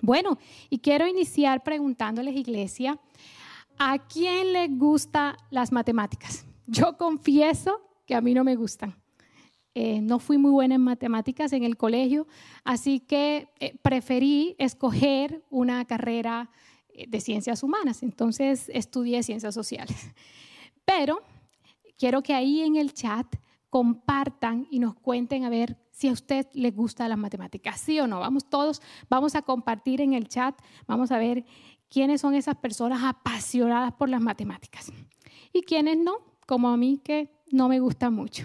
Bueno, y quiero iniciar preguntándoles, iglesia, ¿a quién le gustan las matemáticas? Yo confieso que a mí no me gustan. Eh, no fui muy buena en matemáticas en el colegio, así que eh, preferí escoger una carrera eh, de ciencias humanas. Entonces estudié ciencias sociales. Pero quiero que ahí en el chat compartan y nos cuenten a ver si a usted le gusta las matemáticas, sí o no. Vamos todos, vamos a compartir en el chat, vamos a ver quiénes son esas personas apasionadas por las matemáticas y quiénes no, como a mí que no me gusta mucho.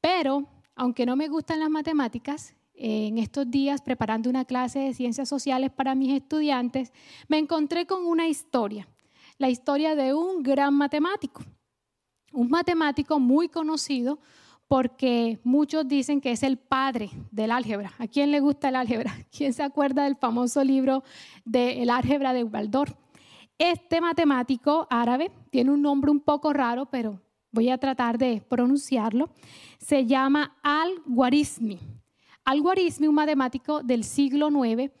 Pero, aunque no me gustan las matemáticas, en estos días preparando una clase de ciencias sociales para mis estudiantes, me encontré con una historia, la historia de un gran matemático, un matemático muy conocido porque muchos dicen que es el padre del álgebra. ¿A quién le gusta el álgebra? ¿Quién se acuerda del famoso libro del álgebra de Waldorf? Este matemático árabe tiene un nombre un poco raro, pero voy a tratar de pronunciarlo. Se llama Al-Khwarizmi. Al-Khwarizmi, un matemático del siglo IX,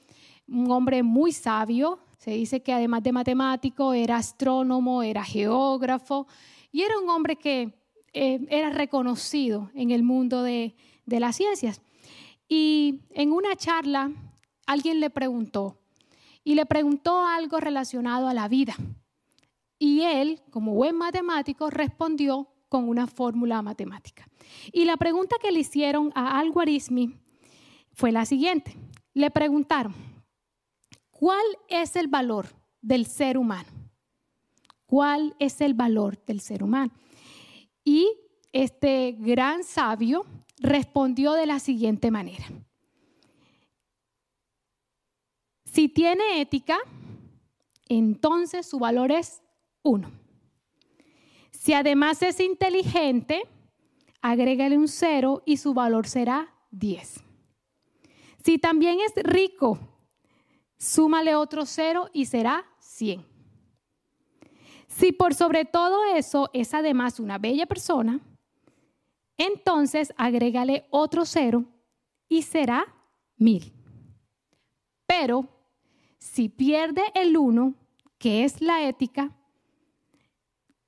un hombre muy sabio. Se dice que además de matemático era astrónomo, era geógrafo y era un hombre que eh, era reconocido en el mundo de, las ciencias. Y en una charla alguien le preguntó, y le preguntó algo relacionado a la vida. Y él, como buen matemático, respondió con una fórmula matemática. Y la pregunta que le hicieron a Al-Khwarizmi fue la siguiente. Le preguntaron, ¿cuál es el valor del ser humano? ¿Cuál es el valor del ser humano? Y este gran sabio respondió de la siguiente manera. Si tiene ética, entonces su valor es uno. Si además es inteligente, agrégale un cero y su valor será 10. Si también es rico, súmale otro cero y será 100. Si por sobre todo eso es además una bella persona, entonces agrégale otro cero y será mil. Pero si pierde el uno, que es la ética,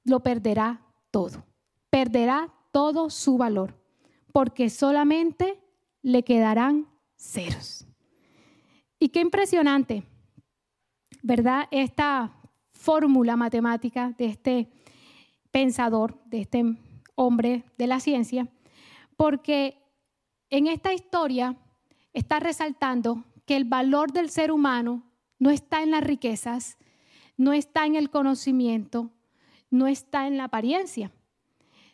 lo perderá todo. Perderá todo su valor, porque solamente le quedarán ceros. Y qué impresionante, ¿verdad? Esta fórmula matemática de este pensador, de este hombre de la ciencia, porque en esta historia está resaltando que el valor del ser humano no está en las riquezas, no está en el conocimiento, no está en la apariencia,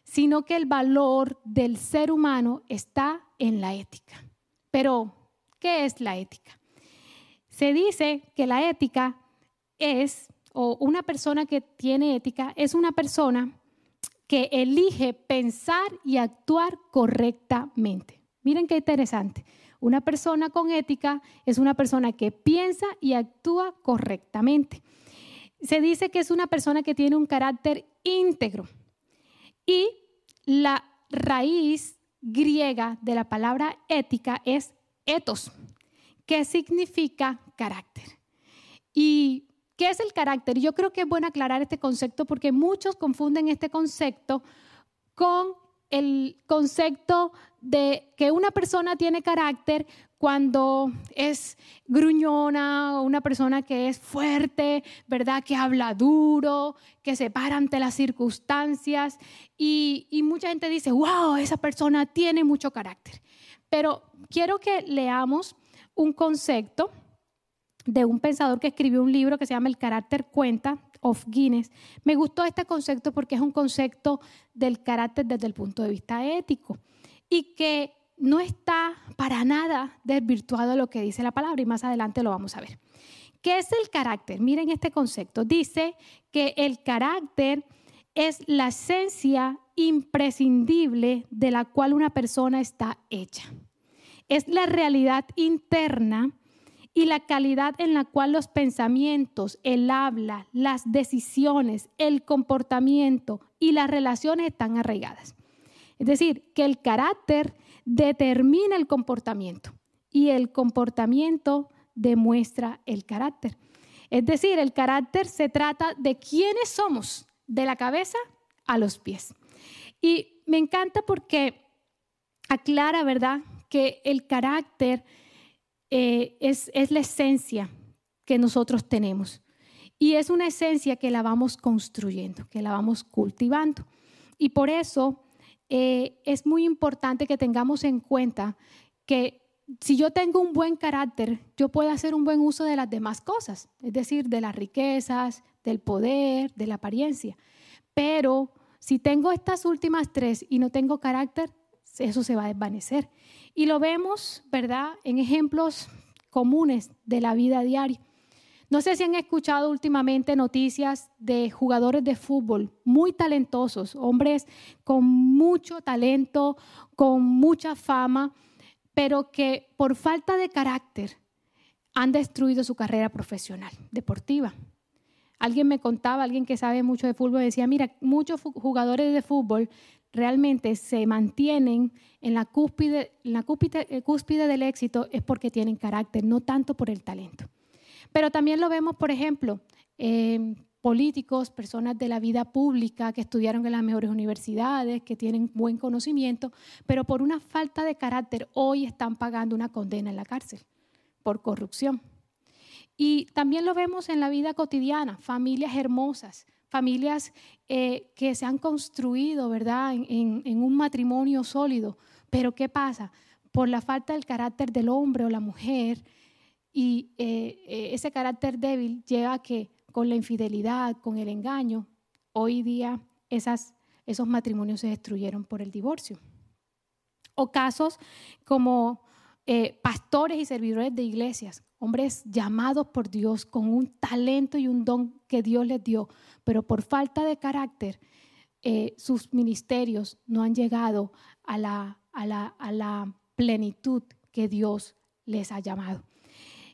sino que el valor del ser humano está en la ética. Pero, ¿qué es la ética? Se dice que la ética es o una persona que tiene ética es una persona que elige pensar y actuar correctamente. Miren qué interesante. Una persona con ética es una persona que piensa y actúa correctamente. Se dice que es una persona que tiene un carácter íntegro. Y la raíz griega de la palabra ética es ethos, que significa carácter. Y ¿Qué es el carácter? Yo creo que es bueno aclarar este concepto porque muchos confunden este concepto con el concepto de que una persona tiene carácter cuando es gruñona, una persona que es fuerte, ¿verdad? Que habla duro, que se para ante las circunstancias. Y, y mucha gente dice, wow, esa persona tiene mucho carácter. Pero quiero que leamos un concepto de un pensador que escribió un libro que se llama El carácter cuenta of Guinness. Me gustó este concepto porque es un concepto del carácter desde el punto de vista ético y que no está para nada desvirtuado lo que dice la palabra y más adelante lo vamos a ver. ¿Qué es el carácter? Miren este concepto. Dice que el carácter es la esencia imprescindible de la cual una persona está hecha. Es la realidad interna y la calidad en la cual los pensamientos, el habla, las decisiones, el comportamiento y las relaciones están arraigadas. Es decir, que el carácter determina el comportamiento y el comportamiento demuestra el carácter. Es decir, el carácter se trata de quiénes somos, de la cabeza a los pies. Y me encanta porque aclara, ¿verdad?, que el carácter eh, es, es la esencia que nosotros tenemos. Y es una esencia que la vamos construyendo, que la vamos cultivando. Y por eso eh, es muy importante que tengamos en cuenta que si yo tengo un buen carácter, yo puedo hacer un buen uso de las demás cosas, es decir, de las riquezas, del poder, de la apariencia. Pero si tengo estas últimas tres y no tengo carácter, eso se va a desvanecer. Y lo vemos, ¿verdad?, en ejemplos comunes de la vida diaria. No sé si han escuchado últimamente noticias de jugadores de fútbol muy talentosos, hombres con mucho talento, con mucha fama, pero que por falta de carácter han destruido su carrera profesional, deportiva. Alguien me contaba, alguien que sabe mucho de fútbol, decía, mira, muchos jugadores de fútbol realmente se mantienen en la eh, cúspide del éxito es porque tienen carácter, no tanto por el talento. Pero también lo vemos, por ejemplo, políticos, personas de la vida pública que estudiaron en las mejores universidades, que tienen buen conocimiento, pero por una falta de carácter hoy están pagando una condena en la cárcel por corrupción. Y también lo vemos en la vida cotidiana, familias hermosas, familias eh, que se han construido, ¿verdad?, en, un matrimonio sólido. Pero ¿qué pasa? Por la falta del carácter del hombre o la mujer, y eh, eh, ese carácter débil lleva a que con la infidelidad, con el engaño, hoy día esos matrimonios se destruyeron por el divorcio. O casos como pastores y servidores de iglesias, hombres llamados por Dios con un talento y un don que Dios les dio, pero por falta de carácter, sus ministerios no han llegado a la, plenitud que Dios les ha llamado.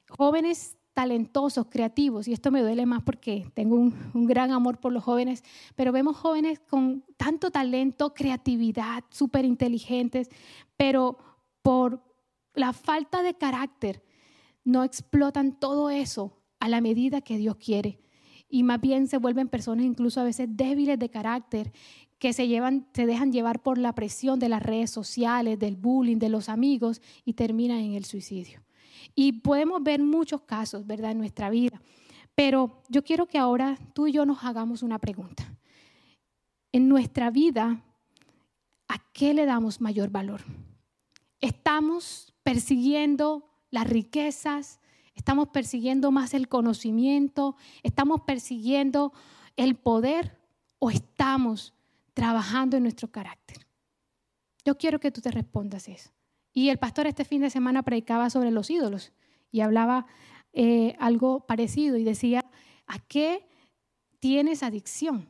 Jóvenes talentosos, creativos, y esto me duele más porque tengo un, gran amor por los jóvenes, pero vemos jóvenes con tanto talento, creatividad, súper inteligentes, pero por la falta de carácter no explotan todo eso a la medida que Dios quiere. Y más bien se vuelven personas incluso a veces débiles de carácter, que se, llevan, se dejan llevar por la presión de las redes sociales, del bullying, de los amigos y terminan en el suicidio. Y podemos ver muchos casos, ¿verdad?, en nuestra vida. Pero yo quiero que ahora tú y yo nos hagamos una pregunta. En nuestra vida, ¿a qué le damos mayor valor? ¿Estamos persiguiendo las riquezas? ¿Estamos persiguiendo más el conocimiento? ¿Estamos persiguiendo el poder? ¿O estamos trabajando en nuestro carácter? Yo quiero que tú te respondas eso. Y el pastor este fin de semana predicaba sobre los ídolos y hablaba eh, algo parecido y decía, ¿a qué tienes adicción?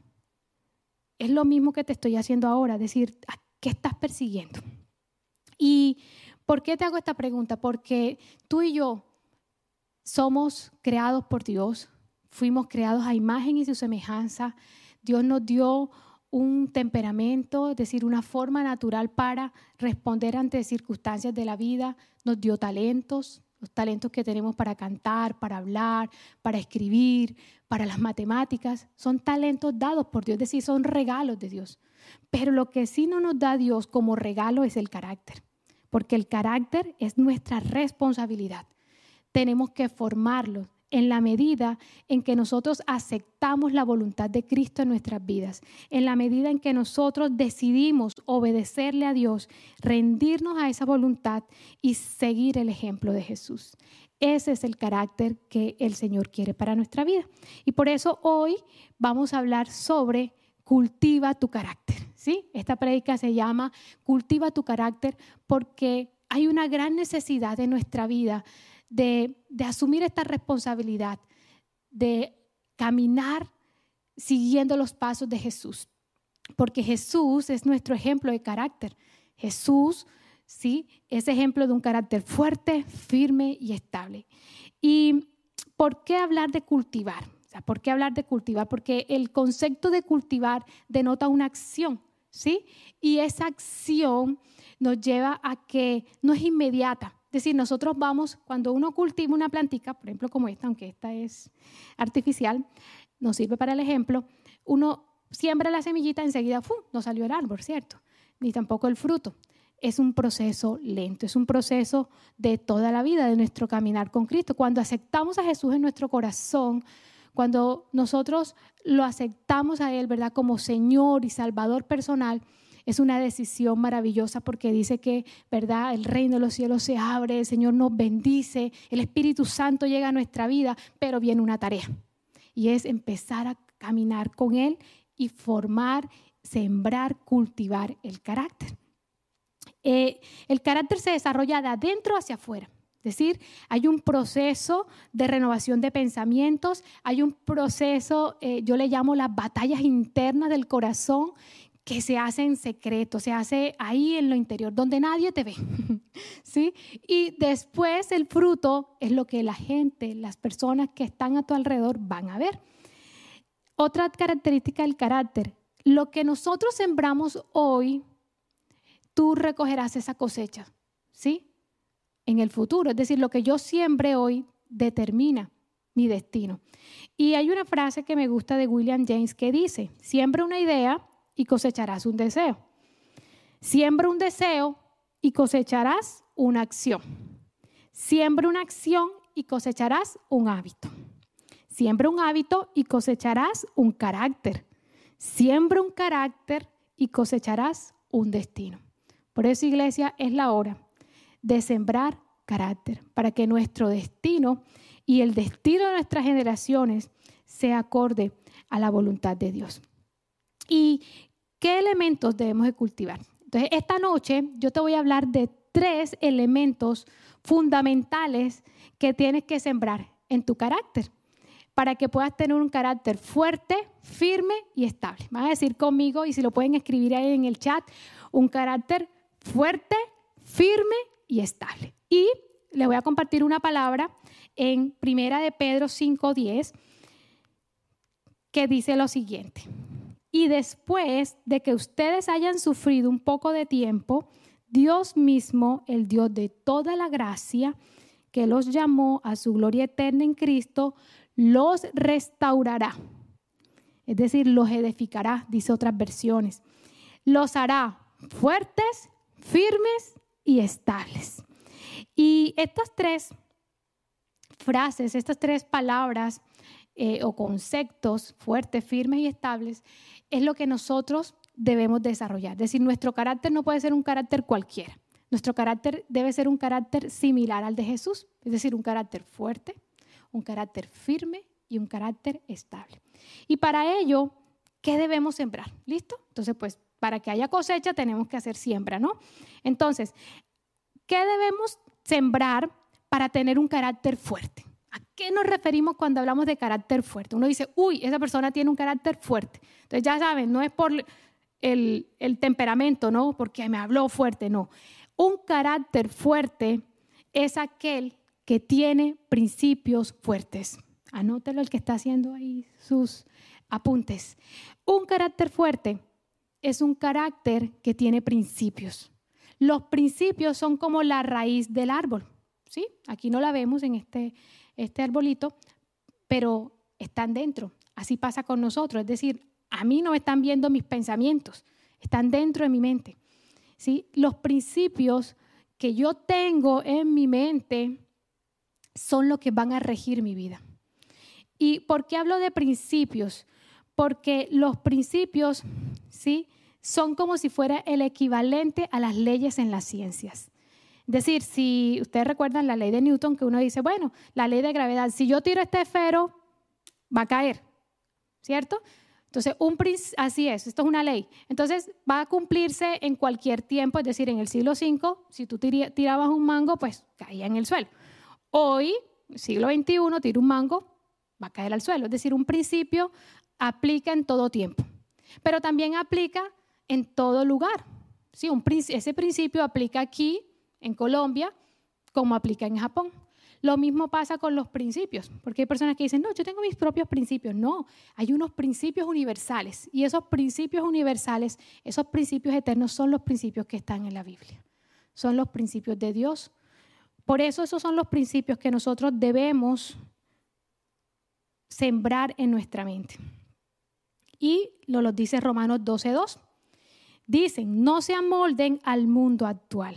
Es lo mismo que te estoy haciendo ahora, decir, ¿a qué estás persiguiendo? ¿Y por qué te hago esta pregunta? Porque tú y yo somos creados por Dios, fuimos creados a imagen y su semejanza. Dios nos dio un temperamento, es decir, una forma natural para responder ante circunstancias de la vida, nos dio talentos, los talentos que tenemos para cantar, para hablar, para escribir, para las matemáticas, son talentos dados por Dios, es decir, son regalos de Dios. Pero lo que sí no nos da Dios como regalo es el carácter, porque el carácter es nuestra responsabilidad. Tenemos que formarlo, en la medida en que nosotros aceptamos la voluntad de Cristo en nuestras vidas, en la medida en que nosotros decidimos obedecerle a Dios, rendirnos a esa voluntad y seguir el ejemplo de Jesús. Ese es el carácter que el Señor quiere para nuestra vida. Y por eso hoy vamos a hablar sobre cultiva tu carácter. ¿sí? Esta prédica se llama Cultiva tu carácter porque hay una gran necesidad en nuestra vida de, asumir esta responsabilidad, de caminar siguiendo los pasos de Jesús. Porque Jesús es nuestro ejemplo de carácter. Jesús, sí, es ejemplo de un carácter fuerte, firme y estable. ¿Y por qué hablar de cultivar? Sea, ¿por qué hablar de cultivar? Porque el concepto de cultivar denota una acción, ¿sí? Y esa acción nos lleva a que no es inmediata, Es decir, nosotros vamos, cuando uno cultiva una plantica, por ejemplo como esta, aunque esta es artificial, nos sirve para el ejemplo, uno siembra la semillita, enseguida ¡fum! no salió el árbol, ¿cierto? Ni tampoco el fruto. Es un proceso lento, es un proceso de toda la vida, de nuestro caminar con Cristo. Cuando aceptamos a Jesús en nuestro corazón, cuando nosotros lo aceptamos a Él, ¿verdad? Como Señor y Salvador personal, es una decisión maravillosa porque dice que, ¿verdad? El reino de los cielos se abre, el Señor nos bendice, el Espíritu Santo llega a nuestra vida, pero viene una tarea y es empezar a caminar con Él y formar, sembrar, cultivar el carácter. Eh, el carácter se desarrolla de adentro hacia afuera. Es decir, hay un proceso de renovación de pensamientos, hay un proceso, eh, yo le llamo las batallas internas del corazón, que se hace en secreto, se hace ahí en lo interior, donde nadie te ve. ¿Sí? Y después el fruto es lo que la gente, las personas que están a tu alrededor van a ver. Otra característica del carácter, lo que nosotros sembramos hoy, tú recogerás esa cosecha, ¿sí? En el futuro, es decir, lo que yo siembre hoy determina mi destino. Y hay una frase que me gusta de William James que dice, siembra una idea y cosecharás un deseo. Siembra un deseo y cosecharás una acción. Siembra una acción y cosecharás un hábito. Siembra un hábito y cosecharás un carácter. Siembra un carácter y cosecharás un destino. Por eso, iglesia, es la hora de sembrar carácter para que nuestro destino y el destino de nuestras generaciones sea acorde a la voluntad de Dios. ¿Y qué elementos debemos de cultivar? Entonces, esta noche yo te voy a hablar de tres elementos fundamentales que tienes que sembrar en tu carácter para que puedas tener un carácter fuerte, firme y estable. Van a decir conmigo, y si lo pueden escribir ahí en el chat, un carácter fuerte, firme y estable. Y les voy a compartir una palabra en Primera de Pedro 5.10 que dice lo siguiente. Y después de que ustedes hayan sufrido un poco de tiempo, Dios mismo, el Dios de toda la gracia, que los llamó a su gloria eterna en Cristo, los restaurará. Es decir, los edificará, dice otras versiones. Los hará fuertes, firmes y estables. Y estas tres frases, estas tres palabras eh, o conceptos fuertes, firmes y estables, es lo que nosotros debemos desarrollar. Es decir, nuestro carácter no puede ser un carácter cualquiera. Nuestro carácter debe ser un carácter similar al de Jesús, es decir, un carácter fuerte, un carácter firme y un carácter estable. Y para ello, ¿qué debemos sembrar? ¿Listo? Entonces, pues para que haya cosecha tenemos que hacer siembra, ¿no? Entonces, ¿qué debemos sembrar para tener un carácter fuerte? ¿A qué nos referimos cuando hablamos de carácter fuerte? Uno dice, uy, esa persona tiene un carácter fuerte. Entonces ya saben, no es por el, temperamento, ¿no? Porque me habló fuerte, no. Un carácter fuerte es aquel que tiene principios fuertes. Anótelo el que está haciendo ahí sus apuntes. Un carácter fuerte es un carácter que tiene principios. Los principios son como la raíz del árbol. ¿sí? Aquí no la vemos en este este arbolito, pero están dentro. Así pasa con nosotros. Es decir, a mí no están viendo mis pensamientos, están dentro de mi mente. ¿sí? Los principios que yo tengo en mi mente son los que van a regir mi vida. ¿Y por qué hablo de principios? Porque los principios, ¿sí? Son como si fuera el equivalente a las leyes en las ciencias. Es decir, si ustedes recuerdan la ley de Newton, que uno dice, bueno, la ley de gravedad, si yo tiro este esfero, va a caer, ¿cierto? Entonces, un, así es, esto es una ley. Entonces, va a cumplirse en cualquier tiempo, es decir, en el siglo V, si tú tirabas un mango, pues caía en el suelo. Hoy, siglo XXI, tiro un mango, va a caer al suelo. Es decir, un principio aplica en todo tiempo, pero también aplica en todo lugar. Sí, ese principio aplica aquí, en Colombia como aplica en Japón. Lo mismo pasa con los principios, porque hay personas que dicen, no, yo tengo mis propios principios. No, hay unos principios universales y esos principios universales, esos principios eternos son los principios que están en la Biblia. Son los principios de Dios Por eso esos son los principios que nosotros debemos sembrar en nuestra mente. Y lo, lo dice Romanos 12.2. Dicen, no se amolden al mundo actual,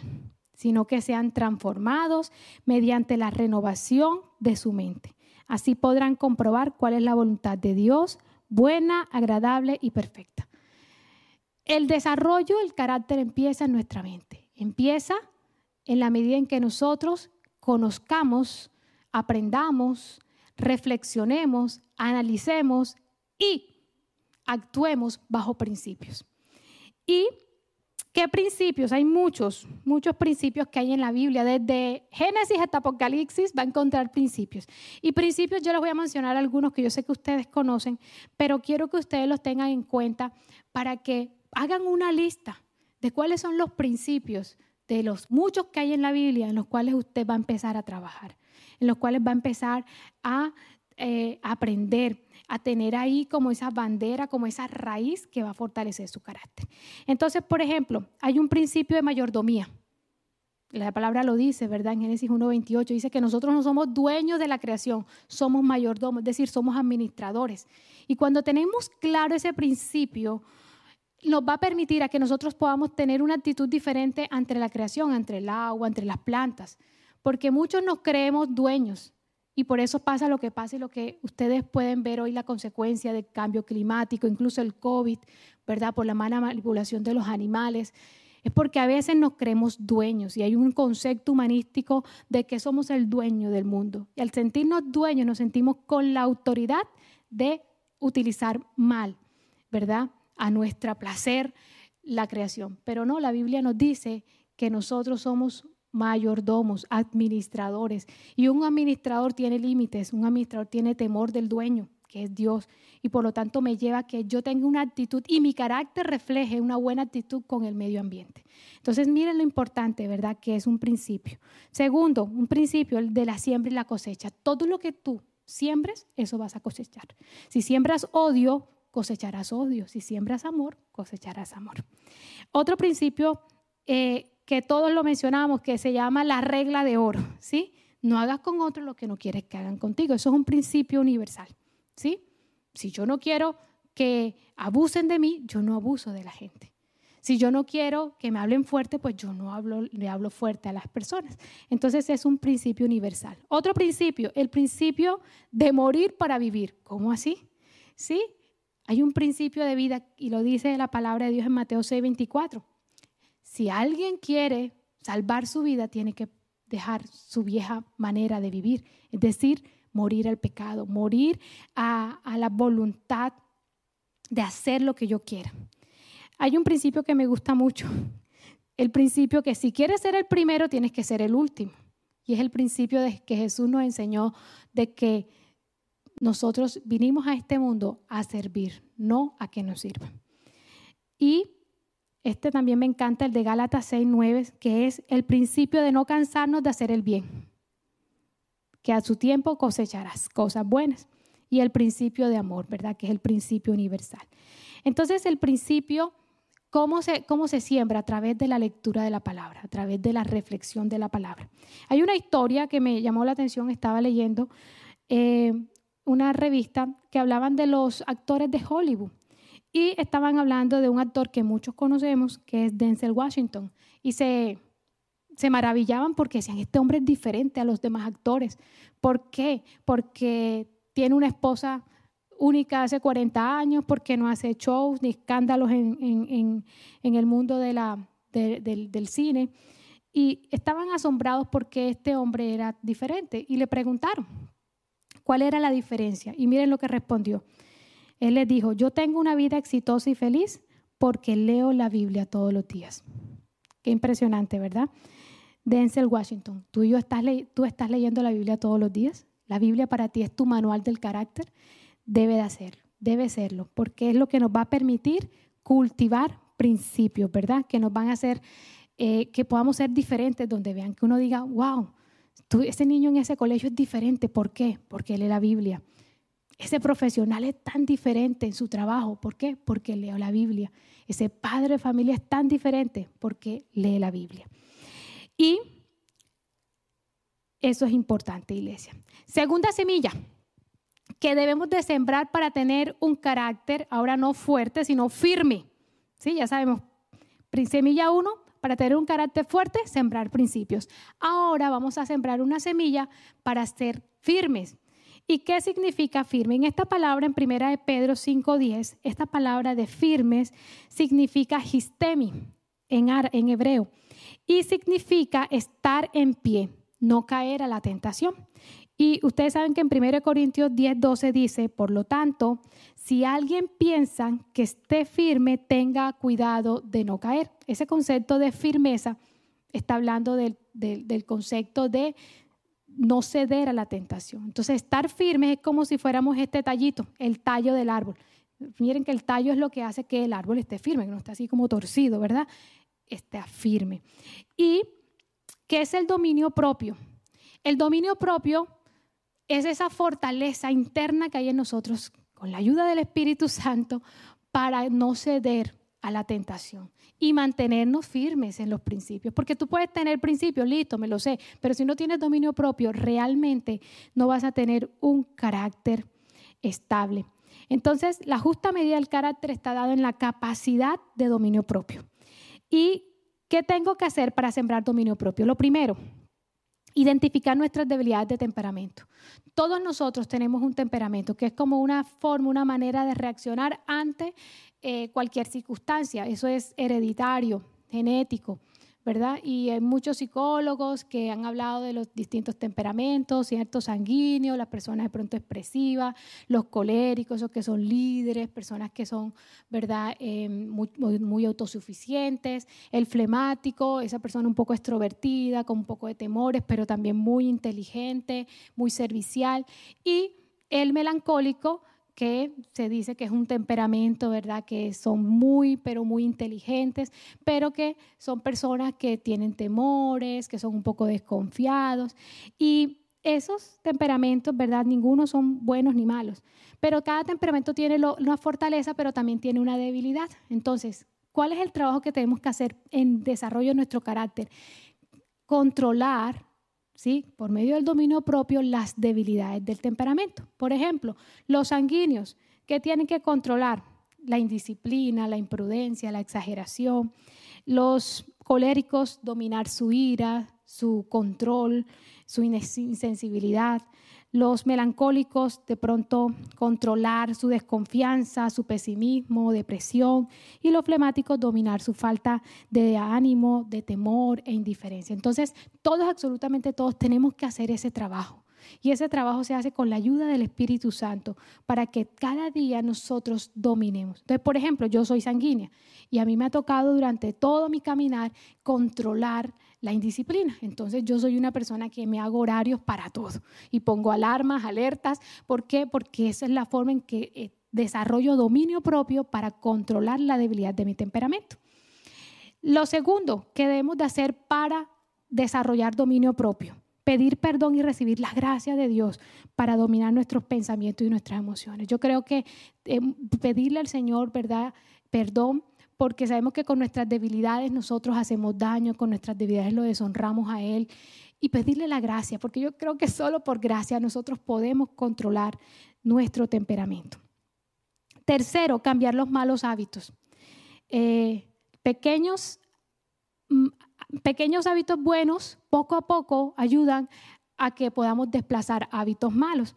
sino que sean transformados mediante la renovación de su mente. Así podrán comprobar cuál es la voluntad de Dios, buena, agradable y perfecta. El desarrollo del carácter empieza en nuestra mente. Empieza en la medida en que nosotros conozcamos, aprendamos, reflexionemos, analicemos y actuemos bajo principios. ¿Y qué principios? Hay muchos, muchos principios que hay en la Biblia. Desde Génesis hasta Apocalipsis va a encontrar principios. Y principios yo les voy a mencionar algunos que yo sé que ustedes conocen, pero quiero que ustedes los tengan en cuenta para que hagan una lista de cuáles son los principios de los muchos que hay en la Biblia en los cuales usted va a empezar a trabajar, en los cuales va a empezar a eh, aprender, a tener ahí como esa bandera, como esa raíz que va a fortalecer su carácter. Entonces, por ejemplo, hay un principio de mayordomía. La palabra lo dice, ¿verdad? En Génesis 1.28 dice que nosotros no somos dueños de la creación, somos mayordomos, es decir, somos administradores. Y cuando tenemos claro ese principio, nos va a permitir a que nosotros podamos tener una actitud diferente ante la creación, entre el agua, entre las plantas, porque muchos nos creemos dueños y por eso pasa lo que pasa y lo que ustedes pueden ver hoy la consecuencia del cambio climático, incluso el COVID, ¿verdad? Por la mala manipulación de los animales. Es porque a veces nos creemos dueños y hay un concepto humanístico de que somos el dueño del mundo. Y al sentirnos dueños nos sentimos con la autoridad de utilizar mal, ¿verdad? a nuestra placer la creación. Pero no, la Biblia nos dice que nosotros somos mayordomos, administradores. Y un administrador tiene límites, un administrador tiene temor del dueño, que es Dios. Y por lo tanto me lleva a que yo tenga una actitud y mi carácter refleje una buena actitud con el medio ambiente. Entonces miren lo importante, ¿verdad? Que es un principio. Segundo, un principio, de la siembra y la cosecha. Todo lo que tú siembres, eso vas a cosechar. Si siembras odio, cosecharás odio. Si siembras amor, cosecharás amor. Otro principio eh, que todos lo mencionamos, que se llama la regla de oro, ¿sí? No hagas con otros lo que no quieres que hagan contigo. Eso es un principio universal, ¿sí? Si yo no quiero que abusen de mí, yo no abuso de la gente. Si yo no quiero que me hablen fuerte, pues yo no hablo, le hablo fuerte a las personas. Entonces es un principio universal. Otro principio, el principio de morir para vivir. ¿Cómo así? ¿Sí? Hay un principio de vida y lo dice la palabra de Dios en Mateo 6:24. Si alguien quiere salvar su vida, tiene que dejar su vieja manera de vivir, es decir, morir al pecado, morir a, la voluntad de hacer lo que yo quiera. Hay un principio que me gusta mucho, el principio que si quieres ser el primero, tienes que ser el último. Y es el principio de que Jesús nos enseñó de que nosotros vinimos a este mundo a servir, no a que nos sirvan. Y este también me encanta, el de Gálatas 6, 9, que es el principio de no cansarnos de hacer el bien, que a su tiempo cosecharás cosas buenas. Y el principio de amor, ¿verdad? Que es el principio universal. Entonces, el principio, ¿cómo se, cómo se siembra? A través de la lectura de la palabra, a través de la reflexión de la palabra. Hay una historia que me llamó la atención, estaba leyendo. Eh, una revista que hablaban de los actores de Hollywood y estaban hablando de un actor que muchos conocemos, que es Denzel Washington, y se, se maravillaban porque decían, este hombre es diferente a los demás actores. ¿Por qué? Porque tiene una esposa única hace 40 años, porque no hace shows ni escándalos en, el mundo de la, del, del cine. Y estaban asombrados porque este hombre era diferente y le preguntaron, ¿Cuál era la diferencia? Y miren lo que respondió. Él les dijo, yo tengo una vida exitosa y feliz porque leo la Biblia todos los días. Qué impresionante, ¿verdad? Denzel Washington, ¿tú, y yo estás, tú estás leyendo la Biblia todos los días. La Biblia para ti es tu manual del carácter. Debe de hacerlo, debe serlo, porque es lo que nos va a permitir cultivar principios, ¿verdad? Que nos van a hacer eh, que podamos ser diferentes, donde vean que uno diga, wow, ese niño en ese colegio es diferente. ¿Por qué? Porque lee la Biblia. Ese profesional es tan diferente en su trabajo. ¿Por qué? Porque lee la Biblia. Ese padre de familia es tan diferente porque lee la Biblia. Y Eso es importante, iglesia. Segunda semilla que debemos de sembrar para tener un carácter, ahora no fuerte, sino firme. ¿Sí? Ya sabemos, semilla uno, para tener un carácter fuerte, sembrar principios. Ahora vamos a sembrar una semilla para ser firmes. ¿Y qué significa firme? En esta palabra, en primera de Pedro 5.10, esta palabra de firmes significa histemi en, hebreo y significa estar en pie, no caer a la tentación. Y ustedes saben que en 1 Corintios 10, 12 dice, por lo tanto, si alguien piensa que esté firme, tenga cuidado de no caer. Ese concepto de firmeza está hablando del, del concepto de no ceder a la tentación. Entonces, estar firme es como si fuéramos este tallito, el tallo del árbol. Miren que el tallo es lo que hace que el árbol esté firme, que no esté así como torcido, ¿verdad? Esté firme. ¿Y qué es el dominio propio? El dominio propio es esa fortaleza interna que hay en nosotros con la ayuda del Espíritu Santo para no ceder a la tentación y mantenernos firmes en los principios. Porque tú puedes tener principios, listo, me lo sé, pero si no tienes dominio propio, realmente no vas a tener un carácter estable. Entonces, la justa medida del carácter está dado en la capacidad de dominio propio. ¿Y qué tengo que hacer para sembrar dominio propio? Lo primero, identificar nuestras debilidades de temperamento. Todos nosotros tenemos un temperamento que es como una forma, una manera de reaccionar ante eh, cualquier circunstancia. Eso es hereditario, genético. ¿Verdad? Y hay muchos psicólogos que han hablado de los distintos temperamentos, cierto sanguíneo, las personas de pronto expresivas, los coléricos, esos que son líderes, personas que son, ¿verdad?, muy, muy, autosuficientes, el flemático, esa persona un poco extrovertida, con un poco de temores, pero también muy inteligente, muy servicial, y el melancólico, que se dice que es un temperamento, ¿verdad? Que son muy, pero muy inteligentes, pero que son personas que tienen temores, que son un poco desconfiados. Y esos temperamentos, ¿verdad? Ninguno son buenos ni malos, pero cada temperamento tiene una fortaleza, pero también tiene una debilidad. Entonces, ¿cuál es el trabajo que tenemos que hacer en desarrollo de nuestro carácter? Controlar ¿sí? por medio del dominio propio las debilidades del temperamento. Por ejemplo, los sanguíneos, que tienen que controlar la indisciplina, la imprudencia, la exageración. Los coléricos, dominar su ira, su control, su insensibilidad los melancólicos de pronto controlar su desconfianza, su pesimismo, depresión, y los flemáticos dominar su falta de ánimo, de temor e indiferencia. Entonces, todos, absolutamente todos, tenemos que hacer ese trabajo. Y ese trabajo se hace con la ayuda del Espíritu Santo para que cada día nosotros dominemos. Entonces, por ejemplo, yo soy sanguínea y a mí me ha tocado durante todo mi caminar controlar la indisciplina. Entonces yo soy una persona que me hago horarios para todo y pongo alarmas, alertas. ¿Por qué? Porque esa es la forma en que eh, desarrollo dominio propio para controlar la debilidad de mi temperamento. Lo segundo que debemos de hacer para desarrollar dominio propio, pedir perdón y recibir las gracias de Dios para dominar nuestros pensamientos y nuestras emociones. Yo creo que eh, pedirle al Señor, ¿verdad? Perdón porque sabemos que con nuestras debilidades nosotros hacemos daño, con nuestras debilidades lo deshonramos a Él y pedirle la gracia, porque yo creo que solo por gracia nosotros podemos controlar nuestro temperamento. Tercero, cambiar los malos hábitos. Eh, pequeños, mm, pequeños hábitos buenos poco a poco ayudan a que podamos desplazar hábitos malos.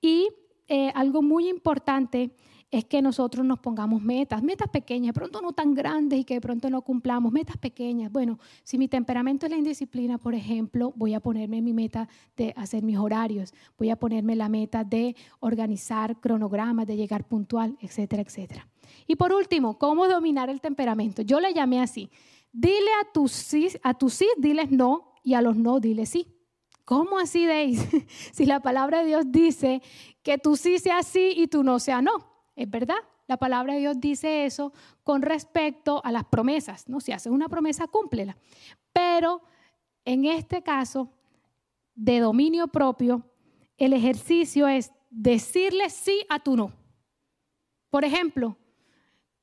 Y eh, algo muy importante es que nosotros nos pongamos metas, metas pequeñas, de pronto no tan grandes y que de pronto no cumplamos, metas pequeñas. Bueno, si mi temperamento es la indisciplina, por ejemplo, voy a ponerme mi meta de hacer mis horarios, voy a ponerme la meta de organizar cronogramas, de llegar puntual, etcétera, etcétera. Y por último, ¿cómo dominar el temperamento? Yo le llamé así. Dile a tus sí, a tus sí, diles no y a los no, diles sí. ¿Cómo así, Deis? si la palabra de Dios dice que tú sí sea sí y tú no sea no. Es verdad, la palabra de Dios dice eso con respecto a las promesas, ¿no? Si haces una promesa, cúmplela. Pero en este caso de dominio propio, el ejercicio es decirle sí a tu no. Por ejemplo,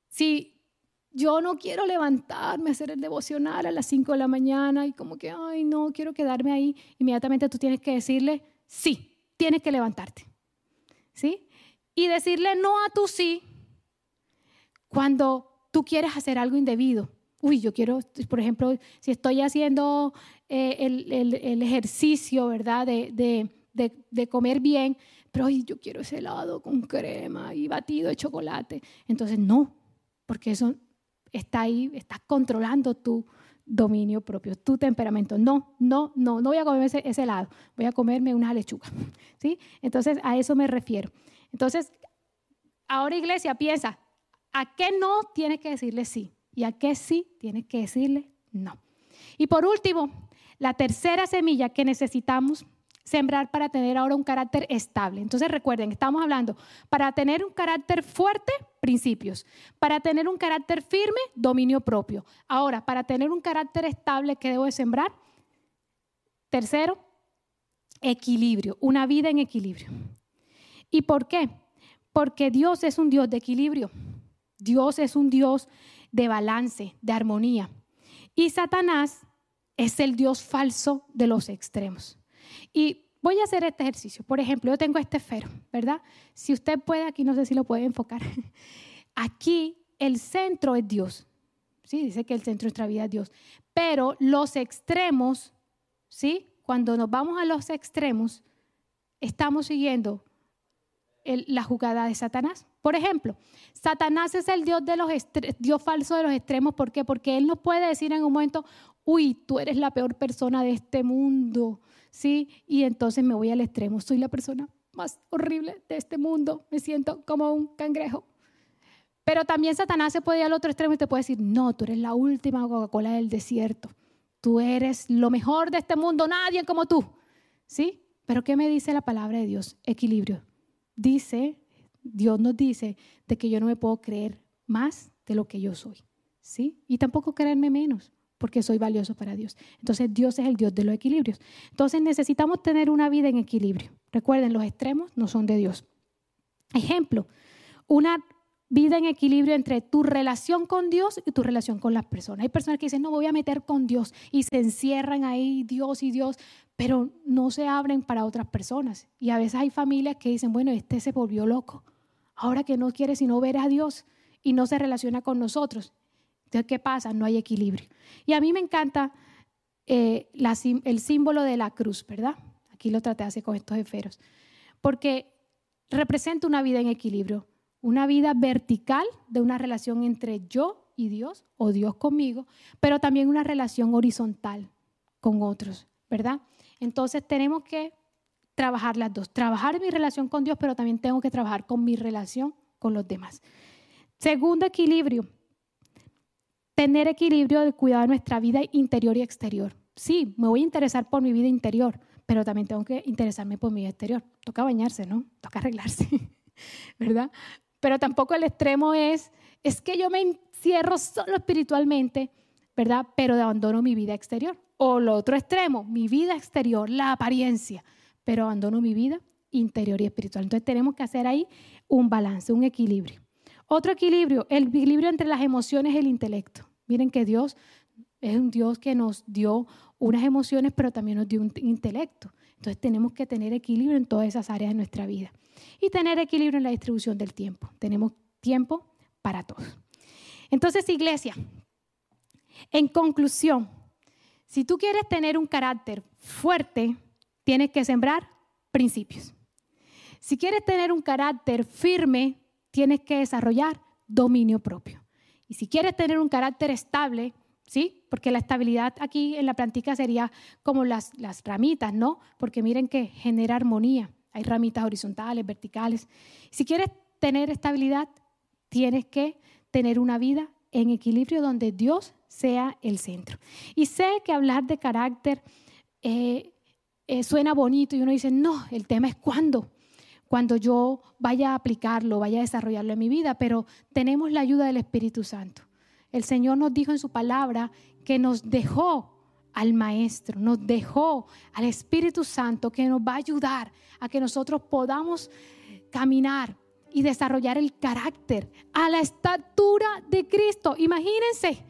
si yo no quiero levantarme a hacer el devocional a las 5 de la mañana y como que, ay, no, quiero quedarme ahí. Inmediatamente tú tienes que decirle, sí, tienes que levantarte. ¿Sí? Y decirle no a tu sí cuando tú quieres hacer algo indebido. Uy, yo quiero, por ejemplo, si estoy haciendo eh, el, ejercicio, ¿verdad? De, comer bien, pero ay, yo quiero ese helado con crema y batido de chocolate. Entonces, no, porque eso está ahí, estás controlando tu dominio propio, tu temperamento. No, no, no, no voy a comerme ese, ese helado, voy a comerme una lechuga. ¿Sí? Entonces, a eso me refiero. Entonces, ahora iglesia, piensa, ¿a qué no tienes que decirle sí? ¿Y a qué sí tienes que decirle no? Y por último, la tercera semilla que necesitamos sembrar para tener ahora un carácter estable. Entonces recuerden, estamos hablando, para tener un carácter fuerte, principios. Para tener un carácter firme, dominio propio. Ahora, para tener un carácter estable, ¿qué debo de sembrar? Tercero, equilibrio, una vida en equilibrio. ¿Y por qué? Porque Dios es un Dios de equilibrio. Dios es un Dios de balance, de armonía. Y Satanás es el Dios falso de los extremos. Y voy a hacer este ejercicio. Por ejemplo, yo tengo este esfero, ¿verdad? Si usted puede, aquí no sé si lo puede enfocar. Aquí el centro es Dios. Sí, dice que el centro de nuestra vida es Dios. Pero los extremos, ¿sí? Cuando nos vamos a los extremos, estamos siguiendo la jugada de Satanás. Por ejemplo, Satanás es el Dios, de los Dios falso de los extremos. ¿Por qué? Porque Él nos puede decir en un momento, uy, tú eres la peor persona de este mundo. ¿sí? Y entonces me voy al extremo, soy la persona más horrible de este mundo, me siento como un cangrejo. Pero también Satanás se puede ir al otro extremo y te puede decir, no, tú eres la última Coca-Cola del desierto, tú eres lo mejor de este mundo, nadie como tú, ¿sí? Pero ¿qué me dice la palabra de Dios? Equilibrio. Dice, Dios nos dice de que yo no me puedo creer más de lo que yo soy, ¿sí? Y tampoco creerme menos porque soy valioso para Dios. Entonces Dios es el Dios de los equilibrios. Entonces necesitamos tener una vida en equilibrio. Recuerden, los extremos no son de Dios. Ejemplo, una vida en equilibrio entre tu relación con Dios y tu relación con las personas. Hay personas que dicen, no voy a meter con Dios y se encierran ahí, Dios y Dios, pero no se abren para otras personas. Y a veces hay familias que dicen, bueno, este se volvió loco, ahora que no quiere sino ver a Dios y no se relaciona con nosotros. Entonces, ¿qué pasa? No hay equilibrio. Y a mí me encanta eh, el símbolo de la cruz, ¿verdad? Aquí lo traté hace con estos esferos. Porque representa una vida en equilibrio, una vida vertical de una relación entre yo y Dios o Dios conmigo, pero también una relación horizontal con otros, ¿verdad? Entonces tenemos que trabajar las dos, trabajar mi relación con Dios, pero también tengo que trabajar con mi relación con los demás. Segundo equilibrio, tener equilibrio de cuidado de nuestra vida interior y exterior. Sí, me voy a interesar por mi vida interior, pero también tengo que interesarme por mi vida exterior. Toca bañarse, ¿no? Toca arreglarse, ¿verdad? Pero tampoco el extremo es, es que yo me encierro solo espiritualmente, ¿verdad? Pero abandono mi vida exterior. O lo otro extremo, mi vida exterior, la apariencia, pero abandono mi vida interior y espiritual. Entonces tenemos que hacer ahí un balance, un equilibrio. Otro equilibrio, el equilibrio entre las emociones y el intelecto. Miren que Dios es un Dios que nos dio unas emociones, pero también nos dio un intelecto. Entonces tenemos que tener equilibrio en todas esas áreas de nuestra vida. Y tener equilibrio en la distribución del tiempo. Tenemos tiempo para todos. Entonces, iglesia, en conclusión, si tú quieres tener un carácter fuerte, tienes que sembrar principios. Si quieres tener un carácter firme, tienes que desarrollar dominio propio. Y si quieres tener un carácter estable, ¿sí? Porque la estabilidad aquí en la plantica sería como las, las ramitas, ¿no? Porque miren que genera armonía. Hay ramitas horizontales, verticales. Si quieres tener estabilidad, tienes que tener una vida en equilibrio donde Dios sea el centro. Y sé que hablar de carácter eh, eh, suena bonito y uno dice, no, el tema es cuándo cuando yo vaya a aplicarlo, vaya a desarrollarlo en mi vida, pero tenemos la ayuda del Espíritu Santo. El Señor nos dijo en su palabra que nos dejó al Maestro, nos dejó al Espíritu Santo que nos va a ayudar a que nosotros podamos caminar y desarrollar el carácter a la estatura de Cristo. Imagínense,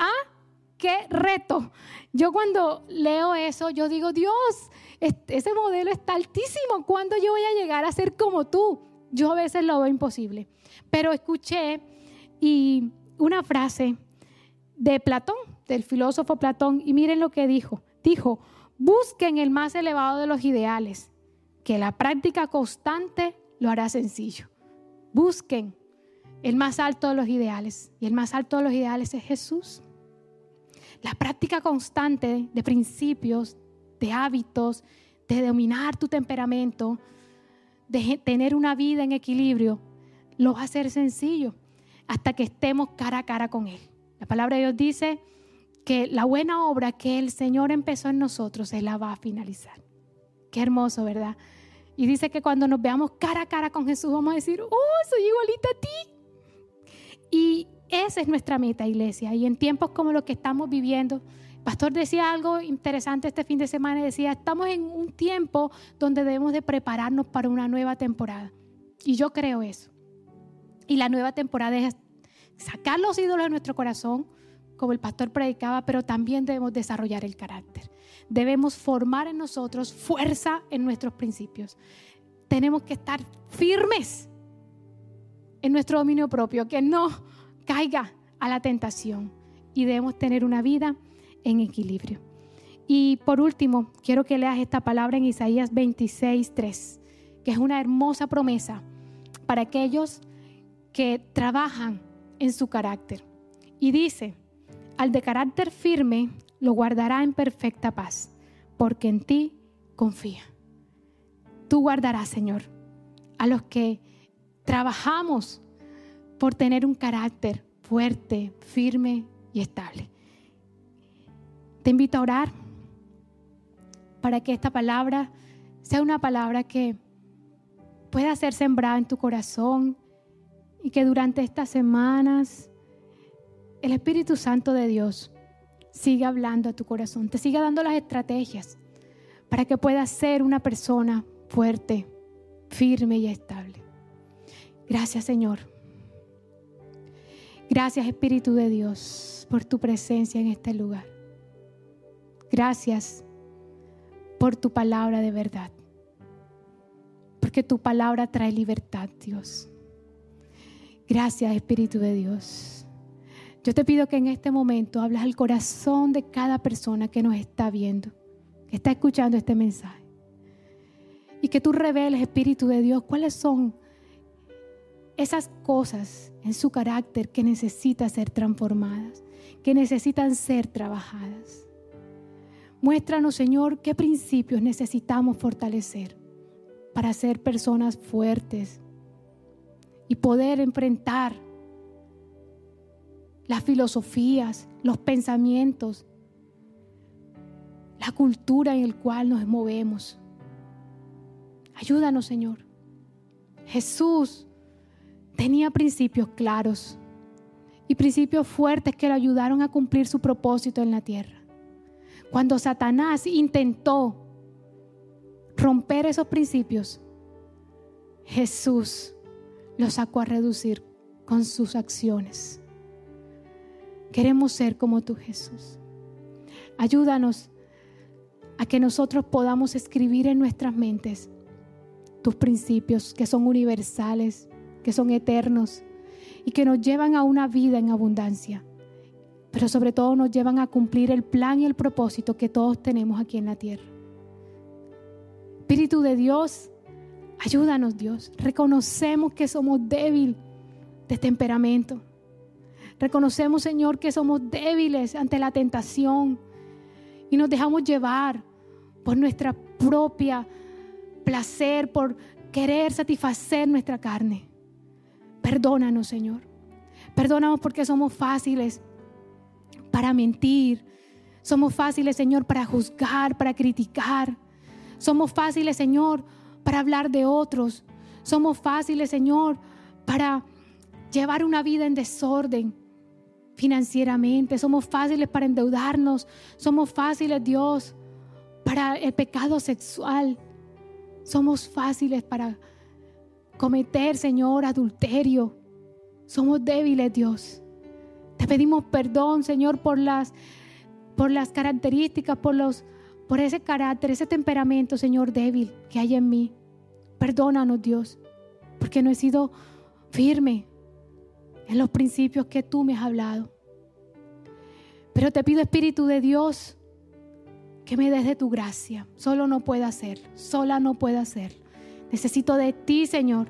¿ah? ¡Qué reto! Yo cuando leo eso, yo digo, Dios, ese modelo está altísimo. ¿Cuándo yo voy a llegar a ser como tú? Yo a veces lo veo imposible. Pero escuché y una frase de Platón, del filósofo Platón, y miren lo que dijo. Dijo, busquen el más elevado de los ideales, que la práctica constante lo hará sencillo. Busquen el más alto de los ideales, y el más alto de los ideales es Jesús. La práctica constante de principios, de hábitos, de dominar tu temperamento, de tener una vida en equilibrio, lo va a hacer sencillo hasta que estemos cara a cara con Él. La palabra de Dios dice que la buena obra que el Señor empezó en nosotros, Él la va a finalizar. Qué hermoso, ¿verdad? Y dice que cuando nos veamos cara a cara con Jesús, vamos a decir, oh, soy igualita a ti. Esa es nuestra meta, iglesia. Y en tiempos como los que estamos viviendo, pastor decía algo interesante este fin de semana, decía, estamos en un tiempo donde debemos de prepararnos para una nueva temporada. Y yo creo eso. Y la nueva temporada es sacar los ídolos de nuestro corazón, como el pastor predicaba, pero también debemos desarrollar el carácter. Debemos formar en nosotros fuerza en nuestros principios. Tenemos que estar firmes en nuestro dominio propio, que no caiga a la tentación y debemos tener una vida en equilibrio. Y por último, quiero que leas esta palabra en Isaías 26, 3, que es una hermosa promesa para aquellos que trabajan en su carácter. Y dice, al de carácter firme lo guardará en perfecta paz, porque en ti confía. Tú guardarás, Señor, a los que trabajamos por tener un carácter fuerte, firme y estable. Te invito a orar para que esta palabra sea una palabra que pueda ser sembrada en tu corazón y que durante estas semanas el Espíritu Santo de Dios siga hablando a tu corazón, te siga dando las estrategias para que puedas ser una persona fuerte, firme y estable. Gracias Señor. Gracias Espíritu de Dios por tu presencia en este lugar. Gracias por tu palabra de verdad. Porque tu palabra trae libertad, Dios. Gracias Espíritu de Dios. Yo te pido que en este momento hables al corazón de cada persona que nos está viendo, que está escuchando este mensaje. Y que tú reveles, Espíritu de Dios, cuáles son esas cosas en su carácter que necesitan ser transformadas, que necesitan ser trabajadas. Muéstranos, Señor, qué principios necesitamos fortalecer para ser personas fuertes y poder enfrentar las filosofías, los pensamientos, la cultura en la cual nos movemos. Ayúdanos, Señor. Jesús tenía principios claros y principios fuertes que le ayudaron a cumplir su propósito en la tierra. Cuando Satanás intentó romper esos principios, Jesús lo sacó a reducir con sus acciones. Queremos ser como tú, Jesús. Ayúdanos a que nosotros podamos escribir en nuestras mentes tus principios que son universales, que son eternos y que nos llevan a una vida en abundancia, pero sobre todo nos llevan a cumplir el plan y el propósito que todos tenemos aquí en la tierra. Espíritu de Dios, ayúdanos Dios. Reconocemos que somos débiles de temperamento. Reconocemos, Señor, que somos débiles ante la tentación y nos dejamos llevar por nuestra propia placer, por querer satisfacer nuestra carne. Perdónanos, Señor. Perdónanos porque somos fáciles para mentir. Somos fáciles, Señor, para juzgar, para criticar. Somos fáciles, Señor, para hablar de otros. Somos fáciles, Señor, para llevar una vida en desorden financieramente. Somos fáciles para endeudarnos. Somos fáciles, Dios, para el pecado sexual. Somos fáciles para cometer, Señor, adulterio. Somos débiles, Dios. Te pedimos perdón, Señor, por las, por las características, por, los, por ese carácter, ese temperamento, Señor, débil que hay en mí. Perdónanos, Dios, porque no he sido firme en los principios que tú me has hablado. Pero te pido, Espíritu de Dios, que me des de tu gracia. Solo no puedo hacerlo, sola no puedo hacerlo. Necesito de ti, Señor,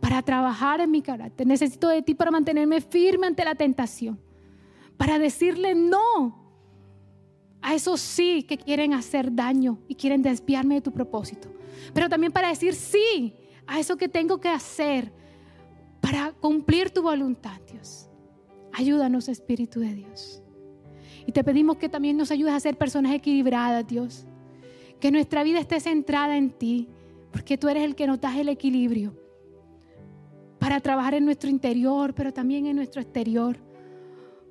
para trabajar en mi carácter. Necesito de ti para mantenerme firme ante la tentación. Para decirle no a esos sí que quieren hacer daño y quieren desviarme de tu propósito. Pero también para decir sí a eso que tengo que hacer para cumplir tu voluntad, Dios. Ayúdanos, Espíritu de Dios. Y te pedimos que también nos ayudes a ser personas equilibradas, Dios. Que nuestra vida esté centrada en ti, porque tú eres el que nos das el equilibrio para trabajar en nuestro interior, pero también en nuestro exterior.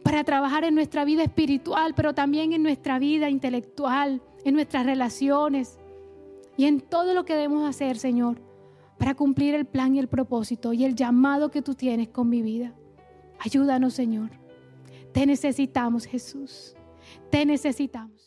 Para trabajar en nuestra vida espiritual, pero también en nuestra vida intelectual, en nuestras relaciones y en todo lo que debemos hacer, Señor, para cumplir el plan y el propósito y el llamado que tú tienes con mi vida. Ayúdanos, Señor. Te necesitamos, Jesús. Te necesitamos.